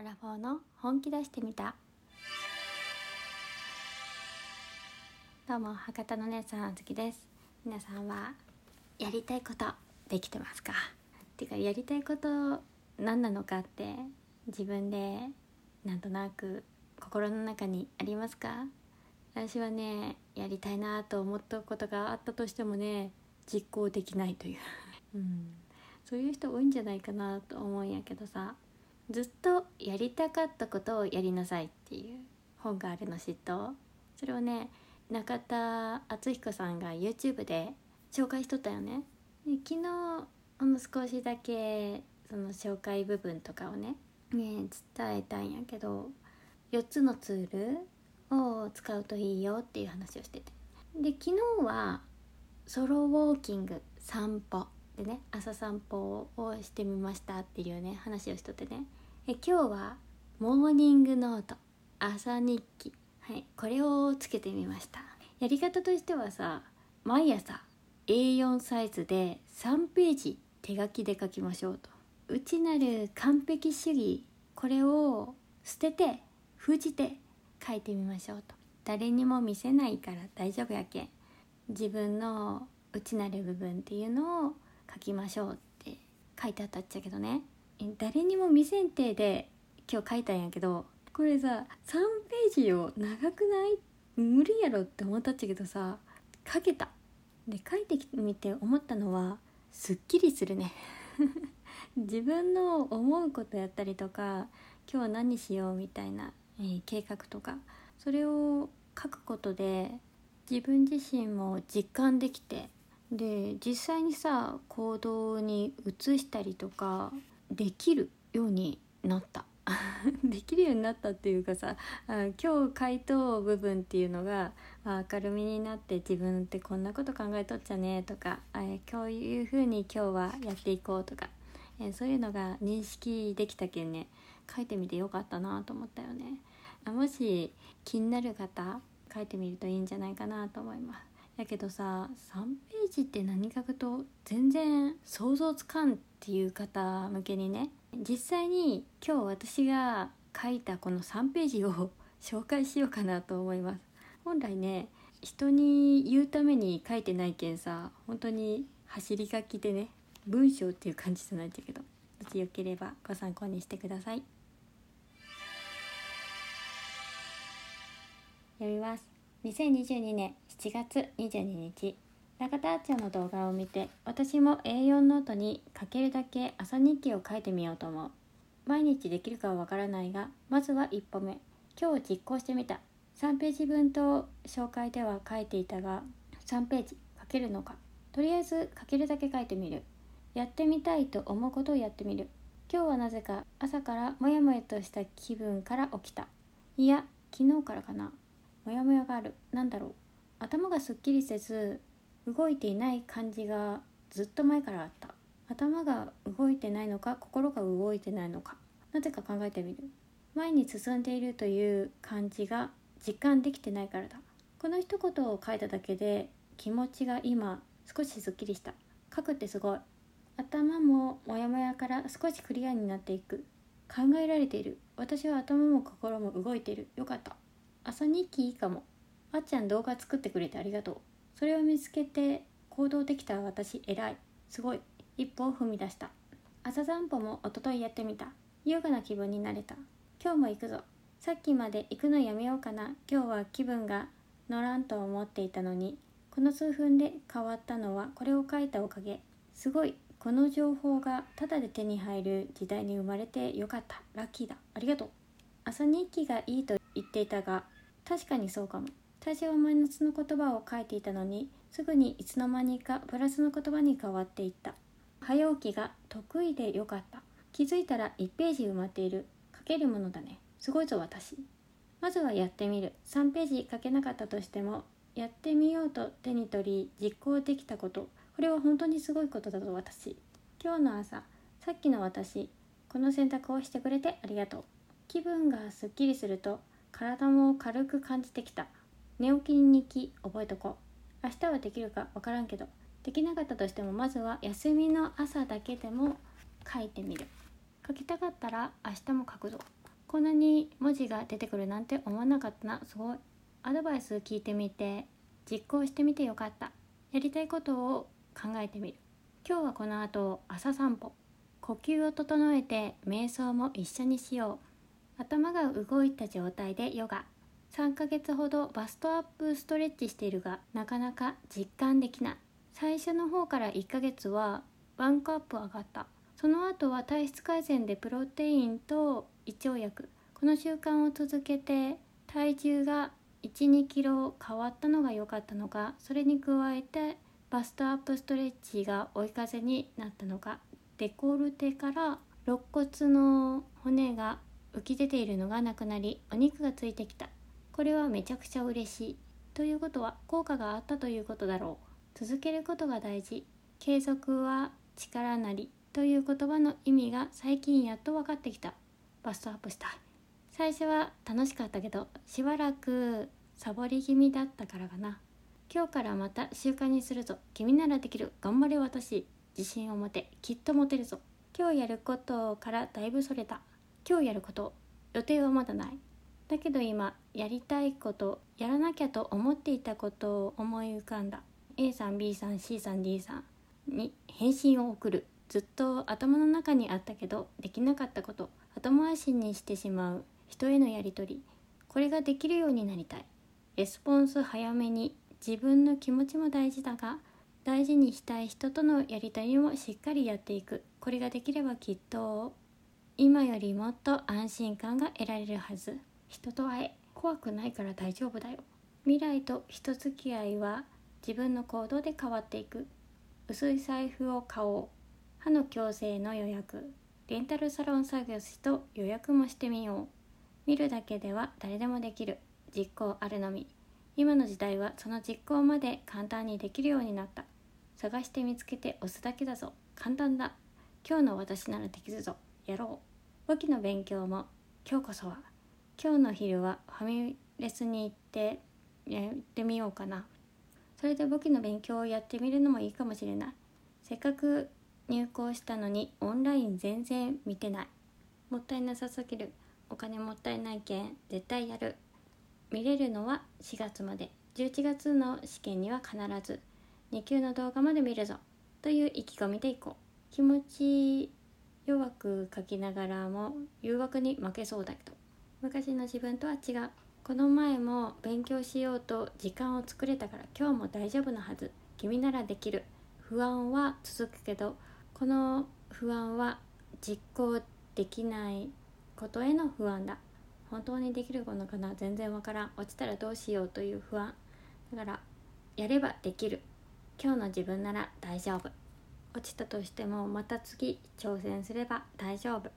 アラフォーの本気出してみた。どうも博多の姉さんあずきです。皆さんはやりたいことできてますか？っていうかやりたいこと何なのかって自分でなんとなく心の中にありますか？私はねやりたいなと思ったことがあったとしてもね実行できないという、うん、そういう人多いんじゃないかなと思うんやけどさ。ずっとやりたかったことをやりなさいっていう本があるの知っとそれをね中田敦彦さんが YouTube で紹介しとったよね。で昨日ほんの少しだけその紹介部分とかをねね伝えたんやけど4つのツールを使うといいよっていう話をしてて。で昨日はソロウォーキング散歩でね朝散歩をしてみましたっていうね話をしとってね。え今日はモーニングノート。朝日記。はいこれをつけてみました。やり方としてはさ毎朝 A4 サイズで3ページ手書きで書きましょうと。内なる完璧主義これを捨てて封じて書いてみましょうと。誰にも見せないから大丈夫やけん。自分の内なる部分っていうのを書きましょうって書いてあったっちゃけどね。誰にも見せんてで今日書いたんやけどこれさ3ページを長くない？無理やろって思ったっちゃけどさ書けた。で書いてみて思ったのはすっきりするね。自分の思うことやったりとか今日は何しようみたいな、えー、計画とかそれを書くことで自分自身も実感できてで実際にさ行動に移したりとかできるようになった。できるようになったっていうかさあ今日回答部分っていうのが、明るみになって自分ってこんなこと考えとっちゃねとかこういうふうに今日はやっていこうとかそういうのが認識できたけんね書いてみてよかったなと思ったよね。もし気になる方書いてみるといいんじゃないかなと思います。やけどさ3ページって何書くと全然想像つかんっていう方向けにね。実際に今日私が書いたこの3ページを紹介しようかなと思います。本来ね人に言うために書いてないけんさ本当に走り書きでね文章っていう感じじゃないんだけどもしよければご参考にしてください。読みます。2022年7月22日中田あっちゃんの動画を見て私も A4 ノートに書けるだけ朝日記を書いてみようと思う。毎日できるかはわからないがまずは一歩目。今日実行してみた。3ページ分と紹介では書いていたが3ページ書けるのか。とりあえず書けるだけ書いてみる。やってみたいと思うことをやってみる。今日はなぜか朝からモヤモヤとした気分から起きた。いや昨日からかな。モヤモヤがある。なんだろう。頭がすっきりせず動いていない感じがずっと前からあった。頭が動いてないのか心が動いてないのか。なぜか考えてみる。前に進んでいるという感じが実感できてないからだ。この一言を書いただけで気持ちが今少しすっきりした。書くってすごい。頭もモヤモヤから少しクリアになっていく。考えられている。私は頭も心も動いている。よかった。朝日記いいかも。あっちゃん動画作ってくれてありがとう。それを見つけて行動できた私偉い。すごい。一歩を踏み出した。朝散歩も一昨日やってみた。優雅な気分になれた。今日も行くぞ。さっきまで行くのやめようかな。今日は気分が乗らんと思っていたのに。この数分で変わったのはこれを書いたおかげ。すごい。この情報がタダで手に入る時代に生まれてよかった。ラッキーだ。ありがとう。朝日記がいいと言っていたが確かにそうかも。最初はマイナスの言葉を書いていたのにすぐにいつの間にかプラスの言葉に変わっていった。早起きが得意でよかった。気づいたら1ページ埋まっている。書けるものだね。すごいぞ私。まずはやってみる。3ページ書けなかったとしてもやってみようと手に取り実行できたこと。これは本当にすごいことだぞ私。今日の朝さっきの私この選択をしてくれてありがとう。気分がすっきりすると体も軽く感じてきた。寝起きに日記覚えとこう。明日はできるかわからんけど。できなかったとしてもまずは休みの朝だけでも書いてみる。書きたかったら明日も書くぞ。こんなに文字が出てくるなんて思わなかったな。すごいアドバイス聞いてみて実行してみてよかった。やりたいことを考えてみる。今日はこの後朝散歩。呼吸を整えて瞑想も一緒にしよう。頭が動いた状態でヨガ。3ヶ月ほどバストアップストレッチしているがなかなか実感できない。最初の方から1ヶ月はワンカップ上がった。その後は体質改善でプロテインと胃腸薬。この習慣を続けて体重が12キロ変わったのが良かったのかそれに加えてバストアップストレッチが追い風になったのか。デコルテから肋骨の骨が浮き出ているのがなくなりお肉がついてきた。これはめちゃくちゃ嬉しいということは効果があったということだろう。続けることが大事。継続は力なり。という言葉の意味が最近やっと分かってきた。バストアップした。最初は楽しかったけどしばらくサボり気味だったからかな。今日からまた習慣にするぞ。君ならできる。頑張れ私。自信を持て。きっと持てるぞ。今日やることからだいぶそれた。今日やること予定はまだない。だけど今やりたいことやらなきゃと思っていたことを思い浮かんだ。A さん B さん C さん D さんに返信を送る。ずっと頭の中にあったけどできなかったこと後回しにしてしまう。人へのやり取り。これができるようになりたい。レスポンス早めに。自分の気持ちも大事だが大事にしたい人とのやり取りもしっかりやっていく。これができればきっと今よりもっと安心感が得られるはず。人と会え怖くないから大丈夫だよ。未来と人付き合いは自分の行動で変わっていく。薄い財布を買おう。歯の矯正の予約。レンタルサロン作業しと予約もしてみよう。見るだけでは誰でもできる。実行あるのみ。今の時代はその実行まで簡単にできるようになった。探して見つけて押すだけだぞ。簡単だ。今日の私ならできるぞ。やろう。簿記の勉強も今日こそは今日の昼はファミレスに行ってやってみようかな。それで簿記の勉強をやってみるのもいいかもしれない。せっかく入校したのにオンライン全然見てない。もったいなさすぎる。お金もったいないけん絶対やる。見れるのは4月まで。11月の試験には必ず。2級の動画まで見るぞ。という意気込みでいこう。気持ち弱く書きながらも誘惑に負けそうだけど。昔の自分とは違う。この前も勉強しようと時間を作れたから今日も大丈夫なはず。君ならできる。不安は続くけどこの不安は実行できないことへの不安だ。本当にできるものかな？全然わからん。落ちたらどうしようという不安。だからやればできる。今日の自分なら大丈夫。落ちたとしてもまた次挑戦すれば大丈夫。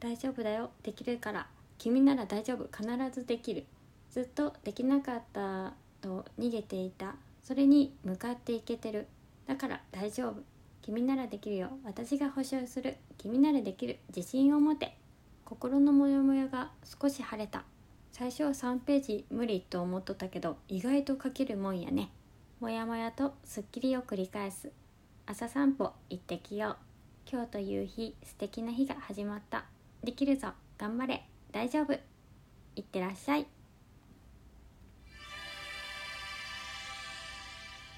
大丈夫だよ。できるから君なら大丈夫。必ずできる。ずっとできなかったと逃げていた。それに向かっていけてる。だから大丈夫。君ならできるよ。私が保証する。君ならできる自信を持て。心のモヤモヤが少し晴れた。最初は3ページ無理と思っとったけど意外と書けるもんやね。モヤモヤとすっきりを繰り返す。朝散歩行ってきよう。今日という日素敵な日が始まった。できるぞ。頑張れ。大丈夫。いってらっしゃい。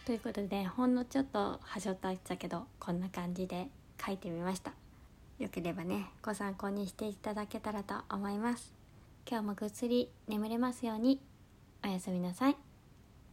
ということでほんのちょっとはしょったったけどこんな感じで書いてみました。よければねご参考にしていただけたらと思います。今日もぐっすり眠れますように。おやすみなさい。